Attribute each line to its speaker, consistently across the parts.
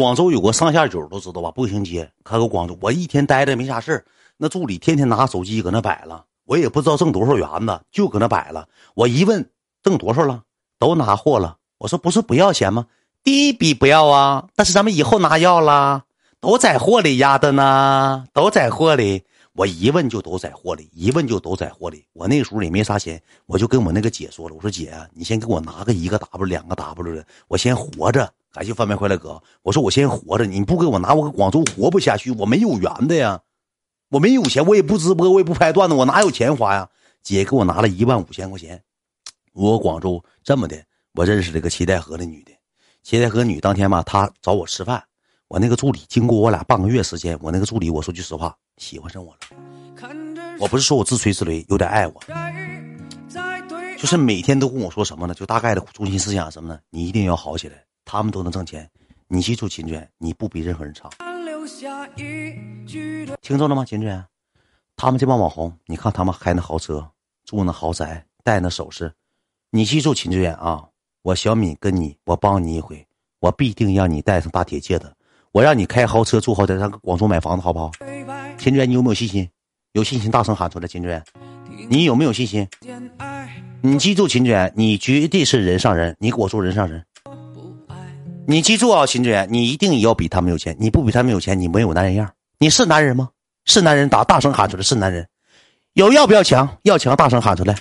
Speaker 1: 广州有个上下九都知道吧？步行街开个广州，我一天待着没啥事那助理天天拿手机搁那摆了，我也不知道挣多少元子，就搁那摆了。我一问挣多少了，都拿货了。我说不是不要钱吗？第一笔不要啊，但是咱们以后拿要啦，都在货里压的呢，都在货里。我一问就都在货里，一问就都在货里。我那时候也没啥钱，我就跟我那个姐说了，我说姐，你先给我拿个一个 W 两个 W 的，我先活着。感谢翻面快乐哥，我说我先活着，你不给我拿，我搁广州活不下去，我没有缘的呀，我没有钱，我也不直播，我也不拍段子，我哪有钱花呀？姐给我拿了一万五千块钱，我广州这么的，我认识了个齐代河的女的，齐代河女当天吧，她找我吃饭，我那个助理经过我俩半个月时间，我那个助理我说句实话，喜欢上我了，我不是说我自吹自擂，有点爱我，就是每天都跟我说什么呢？就大概的中心思想什么呢？你一定要好起来。他们都能挣钱，你记住，秦娟，你不比任何人差。听着了吗，秦娟？他们这帮网红，你看他们开那豪车，住那豪宅，戴那首饰，你记住，秦志远啊，我小敏跟你，我帮你一回，我必定让你戴上大铁戒指，我让你开豪车住豪宅，上广州买房子，好不好？秦志远，你有没有信心？有信心大声喊出来，秦志远，你有没有信心？你记住，秦娟，你绝对是人上人，你给我做人上人。你记住啊，秦志远，你一定要比他们有钱。你不比他们有钱，你没有男人样。你是男人吗？是男人，打大声喊出来，是男人。有要不要强？要强，大声喊出来。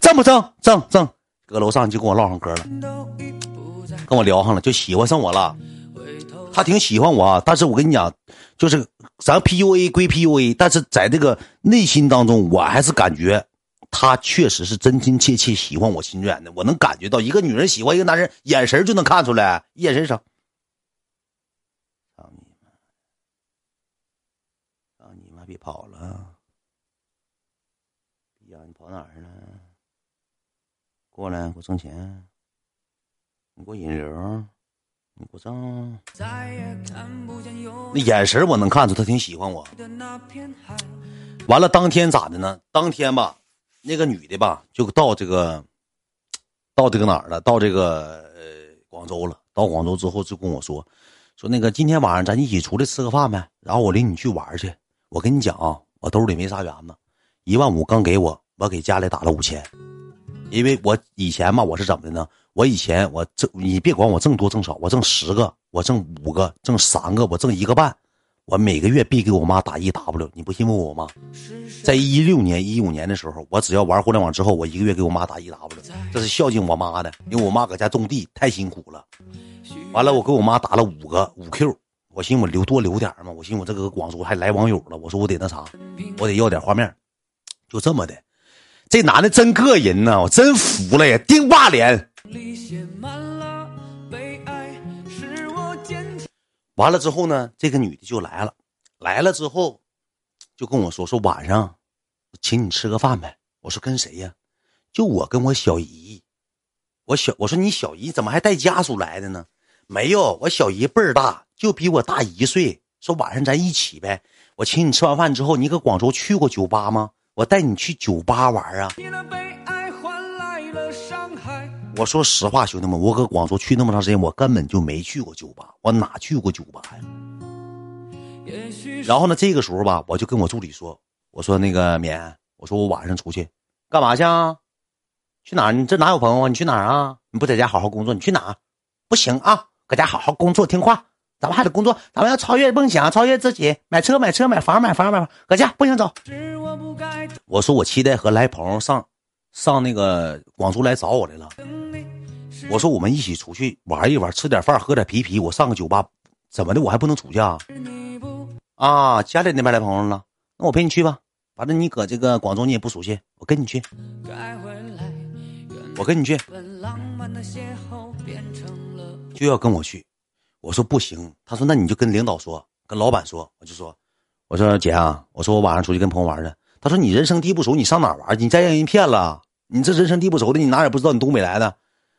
Speaker 1: 挣不挣？挣挣。搁楼上就跟我唠上嗑了，跟我聊上了，就喜欢上我了。他挺喜欢我啊，但是我跟你讲，就是咱 PUA 归 PUA，但是在这个内心当中，我还是感觉。他确实是真真切切喜欢我心软的，我能感觉到一个女人喜欢一个男人，眼神就能看出来，眼神上。操你妈！操你妈！别跑了！呀，你跑哪儿了？过来，给我挣钱！你给我引流！你给我挣！那眼神我能看出他挺喜欢我。完了，当天咋的呢？当天吧。那个女的吧，就到这个，到这个哪儿了？到这个呃广州了。到广州之后就跟我说，说那个今天晚上咱一起出来吃个饭呗，然后我领你去玩去。我跟你讲啊，我兜里没啥元子，一万五刚给我，我给家里打了五千，因为我以前吧，我是怎么的呢？我以前我挣，你别管我挣多挣少，我挣十个，我挣五个，挣三个，我挣一个半。我每个月必给我妈打一 W，你不信问我妈。在一六年、一五年的时候，我只要玩互联网之后，我一个月给我妈打一 W，这是孝敬我妈的，因为我妈搁家种地太辛苦了。完了，我给我妈打了五个五 Q，我寻我留多留点嘛，我寻我这个广州还来网友了，我说我得那啥，我得要点画面，就这么的。这男的真膈人呐，我真服了呀，丁霸脸。完了之后呢，这个女的就来了，来了之后，就跟我说说晚上，请你吃个饭呗。我说跟谁呀？就我跟我小姨。我小我说你小姨怎么还带家属来的呢？没有，我小姨辈儿大，就比我大一岁。说晚上咱一起呗。我请你吃完饭之后，你搁广州去过酒吧吗？我带你去酒吧玩啊。我说实话，兄弟们，我搁广州去那么长时间，我根本就没去过酒吧，我哪去过酒吧呀？然后呢，这个时候吧，我就跟我助理说：“我说那个棉，我说我晚上出去干嘛去啊？去哪儿？你这哪有朋友啊？你去哪儿啊？你不在家好好工作，你去哪儿？不行啊，搁家好好工作听话，咱们还得工作，咱们要超越梦想，超越自己，买车买车买房买房买房，搁家不行走。我说我期待和来朋友上。”上那个广州来找我来了，我说我们一起出去玩一玩，吃点饭，喝点啤啤。我上个酒吧，怎么的？我还不能出去啊？啊，家里那边来朋友了，那我陪你去吧。反正你搁这个广州你也不熟悉，我跟你去。我跟你去，就要跟我去。我说不行，他说那你就跟领导说，跟老板说。我就说，我说姐啊，我说我晚上出去跟朋友玩去。他说你人生地不熟，你上哪玩？你再让人骗了。你这人生地不熟的，你哪也不知道你东北来的，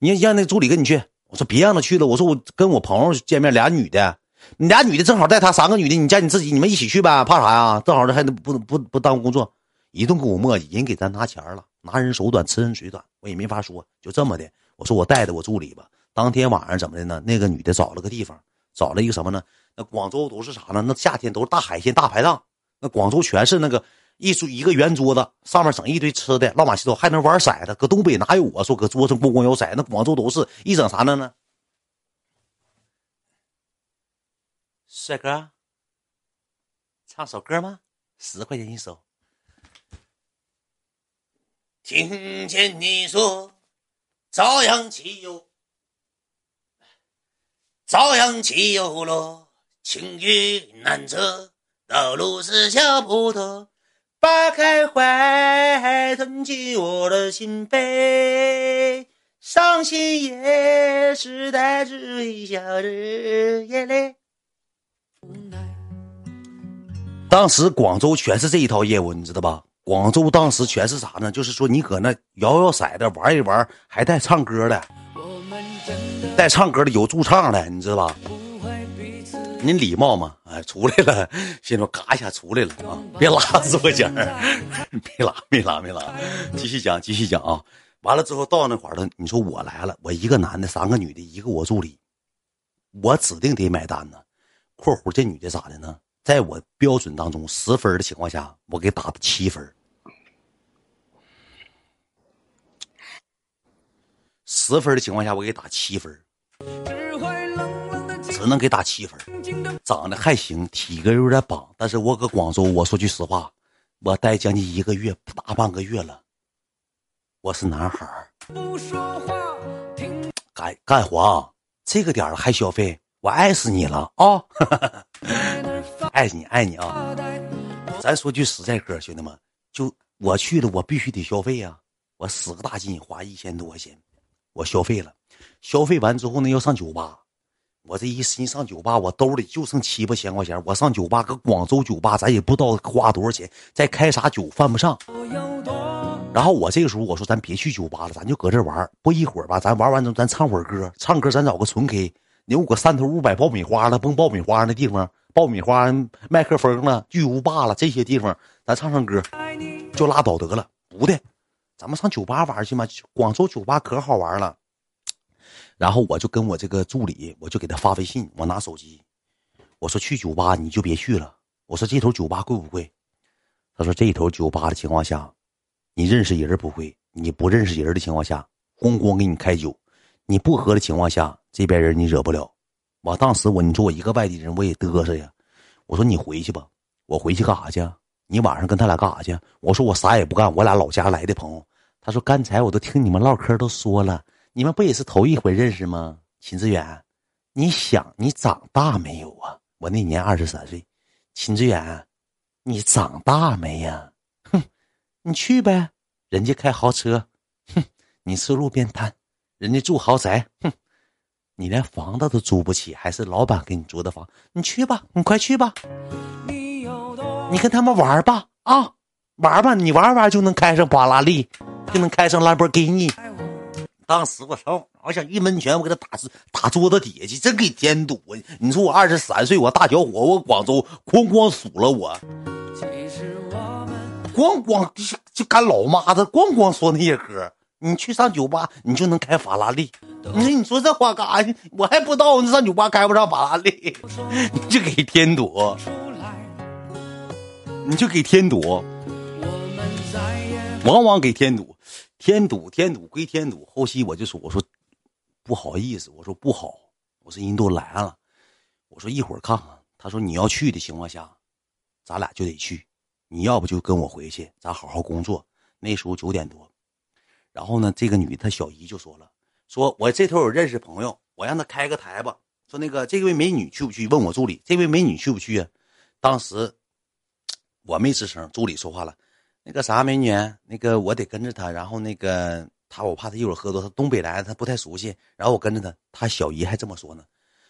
Speaker 1: 你让那助理跟你去。我说别让他去了。我说我跟我朋友见面，俩女的，你俩女的正好带他三个女的，你加你自己，你们一起去呗，怕啥呀？正好这还能不不不耽误工作，一顿给我磨叽，人给咱拿钱了，拿人手短，吃人嘴短，我也没法说，就这么的。我说我带着我助理吧。当天晚上怎么的呢？那个女的找了个地方，找了一个什么呢？那广州都是啥呢？那夏天都是大海鲜大排档，那广州全是那个一桌一个圆桌子，上面整一堆吃的，乱码七糟，还能玩骰子。搁东北哪有啊？说搁桌上咣咣摇骰，那广州都是一整啥呢呢？帅哥，唱首歌吗？十块钱一首。听见你说朝阳起又朝阳起又落，情雨难测，道路是小坡头，扒开怀，吞进我的心扉，伤心也是带着微笑的眼泪。当时广州全是这一套业务，你知道吧？广州当时全是啥呢？就是说你搁那摇摇骰子玩一玩，还带唱歌的，带唱歌的有驻唱的，你知道吧？您礼貌吗？哎，出来了，心说嘎一下出来了啊！别拉直播间别拉，别拉，别拉，继续讲，继续讲啊！完了之后到那块儿了，你说我来了，我一个男的，三个女的，一个我助理，我指定得买单呢。（括弧这女的咋的呢？在我标准当中十分的情况下，我给打的七分。十分的情况下，我给打七分，只能给打七分。长得还行，体格有点棒，但是我搁广州，我说句实话，我待将近一个月，大半个月了。我是男孩儿，干干活，这个点了还消费，我爱死你了啊！爱你爱你啊！咱说句实在嗑，兄弟们，就我去了，我必须得消费呀！我使个大劲，花一千多块钱。我消费了，消费完之后呢，要上酒吧。我这一心上酒吧，我兜里就剩七八千块钱。我上酒吧，搁广州酒吧，咱也不知道花多少钱，再开啥酒犯不上。然后我这个时候我说，咱别去酒吧了，咱就搁这玩。不一会儿吧，咱玩完之后，咱唱会儿歌，唱歌咱找个纯 K。你我搁三头五百爆米花了，蹦爆米花那地方，爆米花麦克风了，巨无霸了，这些地方咱唱唱歌，就拉倒得了。不的。咱们上酒吧玩去嘛？广州酒吧可好玩了。然后我就跟我这个助理，我就给他发微信，我拿手机，我说去酒吧你就别去了。我说这头酒吧贵不贵？他说这头酒吧的情况下，你认识人不会，你不认识人的情况下，咣咣给你开酒，你不喝的情况下，这边人你惹不了。我当时我你说我一个外地人我也嘚瑟呀。我说你回去吧，我回去干啥去？你晚上跟他俩干啥去？我说我啥也不干，我俩老家来的朋友。他说刚才我都听你们唠嗑都说了，你们不也是头一回认识吗？秦志远，你想你长大没有啊？我那年二十三岁，秦志远，你长大没呀？哼，你去呗，人家开豪车，哼，你吃路边摊，人家住豪宅，哼，你连房子都租不起，还是老板给你租的房，你去吧，你快去吧。你跟他们玩吧啊，玩吧，你玩玩就能开上法拉利，就能开上兰博基尼。当时我操，我想一闷拳，我给他打打桌子底下去，真给添堵。你说我二十三岁，我大小伙，我广州哐哐数了我，咣咣就干老妈子，咣咣说那些歌。你去上酒吧，你就能开法拉利。你说你说这话干啥去？我还不知道你上酒吧开不上法拉利，你就给添堵。你就给添堵，往往给添堵，添堵添堵归添堵。后期我就说，我说不好意思，我说不好，我说人都来了，我说一会儿看看。他说你要去的情况下，咱俩就得去。你要不就跟我回去，咱好好工作。那时候九点多，然后呢，这个女她小姨就说了，说我这头有认识朋友，我让他开个台吧。说那个这位美女去不去？问我助理，这位美女去不去啊？当时。我没吱声，助理说话了，那个啥美女，那个我得跟着她，然后那个她我怕她一会儿喝多，她东北来的，她不太熟悉，然后我跟着她，她小姨还这么说呢，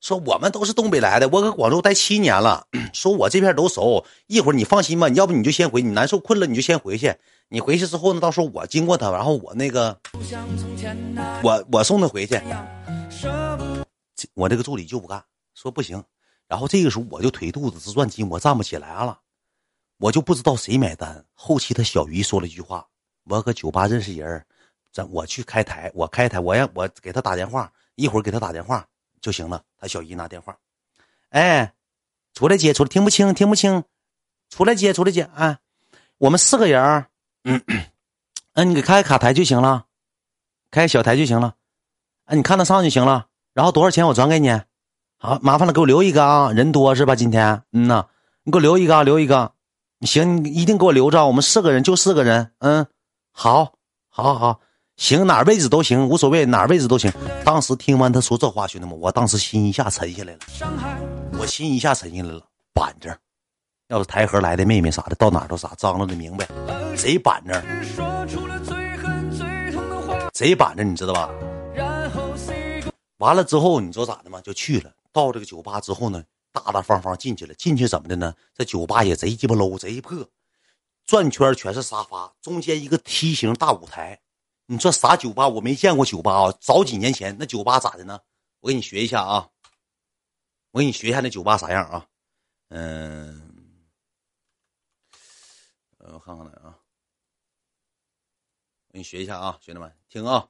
Speaker 1: 说我们都是东北来的，我搁广州待七年了，说我这片都熟，一会儿你放心吧，你要不你就先回，你难受困了你就先回去，你回去之后呢，到时候我经过她，然后我那个，我我送她回去，我这个助理就不干，说不行，然后这个时候我就腿肚子直转筋，我站不起来了。我就不知道谁买单。后期他小姨说了一句话：“我搁酒吧认识人，咱我去开台，我开台，我让我给他打电话，一会儿给他打电话就行了。”他小姨拿电话，哎，出来接，出来，听不清，听不清，出来接，出来接，哎，我们四个人，嗯，嗯，你给开个卡台就行了，开小台就行了，哎，你看得上就行了，然后多少钱我转给你，好，麻烦了，给我留一个啊，人多是吧？今天，嗯呐，你给我留一个，留一个，行，你一定给我留着，我们四个人就四个人，嗯，好，好，好。行，哪位置都行，无所谓，哪位置都行。当时听完他说这话，兄弟们，我当时心一下沉下来了，我心一下沉下来了，板正。要是台河来的妹妹啥的，到哪都啥，张罗的明白，贼板正，贼板正，你知道吧？完了之后，你知道咋的吗？就去了。到这个酒吧之后呢，大大方方进去了。进去怎么的呢？这酒吧也贼鸡巴 low，贼破，转圈全是沙发，中间一个梯形大舞台。你说啥酒吧？我没见过酒吧啊！早几年前那酒吧咋的呢？我给你学一下啊！我给你学一下那酒吧啥样啊？嗯，我看看来啊！我给你学一下啊，兄弟们听啊！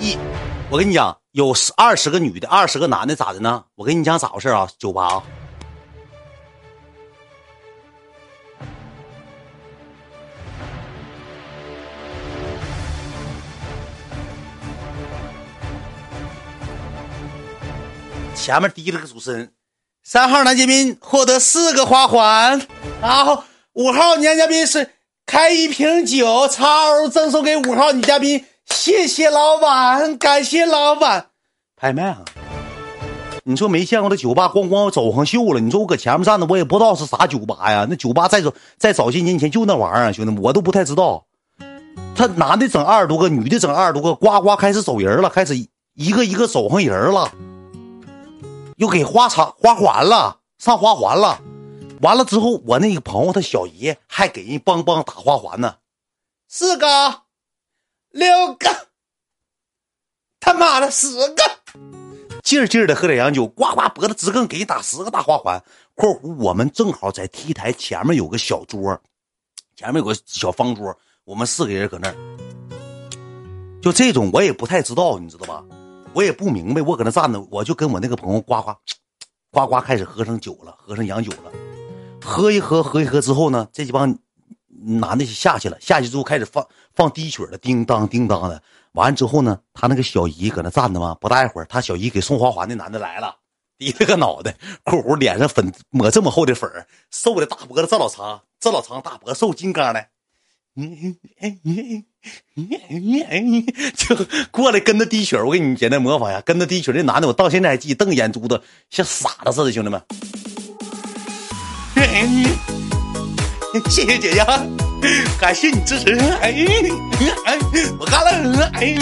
Speaker 1: 一，我跟你讲，有十二十个女的，二十个男的，咋的呢？我跟你讲咋回事啊？酒吧啊！前面提了个主持人，三号男嘉宾获得四个花环，然后五号男嘉宾是开一瓶酒，超赠送给五号女嘉宾，谢谢老板，感谢老板，拍卖啊！你说没见过这酒吧，咣咣走上秀了。你说我搁前面站着，我也不知道是啥酒吧呀？那酒吧在早在早些年前就那玩意儿，兄弟们，我都不太知道。他男的整二十多个，女的整二十多个，呱呱开始走人了，开始一个一个走上人了。又给花场花环了，上花环了，完了之后，我那个朋友他小姨还给人帮帮打花环呢，四哥，六个，他妈的十个，劲儿劲儿的喝点洋酒，呱呱脖子直更给人打十个大花环。括弧我们正好在 T 台前面有个小桌，前面有个小方桌，我们四个人搁那儿，就这种我也不太知道，你知道吧？我也不明白，我搁那站着，我就跟我那个朋友呱呱，呱呱开始喝上酒了，喝上洋酒了，喝一喝，喝一喝之后呢，这几帮男的下去了，下去之后开始放放低曲了，叮当叮当的。完了之后呢，他那个小姨搁那站着嘛，不大一会儿，他小姨给送花环的男的来了，低了个脑袋，括弧脸上粉抹这么厚的粉瘦的大脖子这老长，这老长大脖瘦金刚的。就过来跟着滴血，我给你简单模仿一下，跟着滴血这男的，我到现在还记，瞪眼珠子像傻子似的，兄弟们。谢谢姐姐，感谢你支持。哎哎，我干了。哎。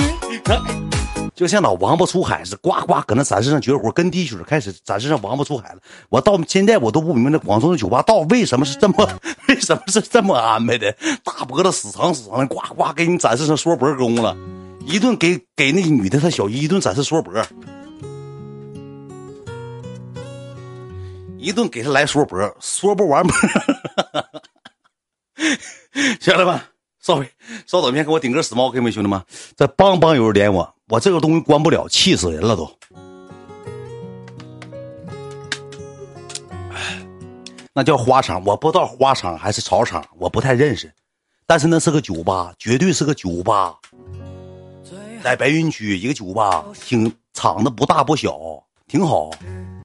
Speaker 1: 就像老王八出海似的，呱呱搁那展示上绝活，跟滴血开始展示上王八出海了。我到现在我都不明白，那广州的酒吧到为什么是这么，为什么是这么安排的？大脖子死长死长的，呱呱给你展示成缩脖功了，一顿给给那女的她小姨一顿展示缩脖，一顿给她来缩脖，缩不完，兄弟们。稍微稍等片，给我顶个死猫，可以没，兄弟们？这梆梆有人点我，我这个东西关不了，气死人了都。那叫花场，我不知道花场还是草场，我不太认识。但是那是个酒吧，绝对是个酒吧，在白云区一个酒吧，挺场子不大不小，挺好。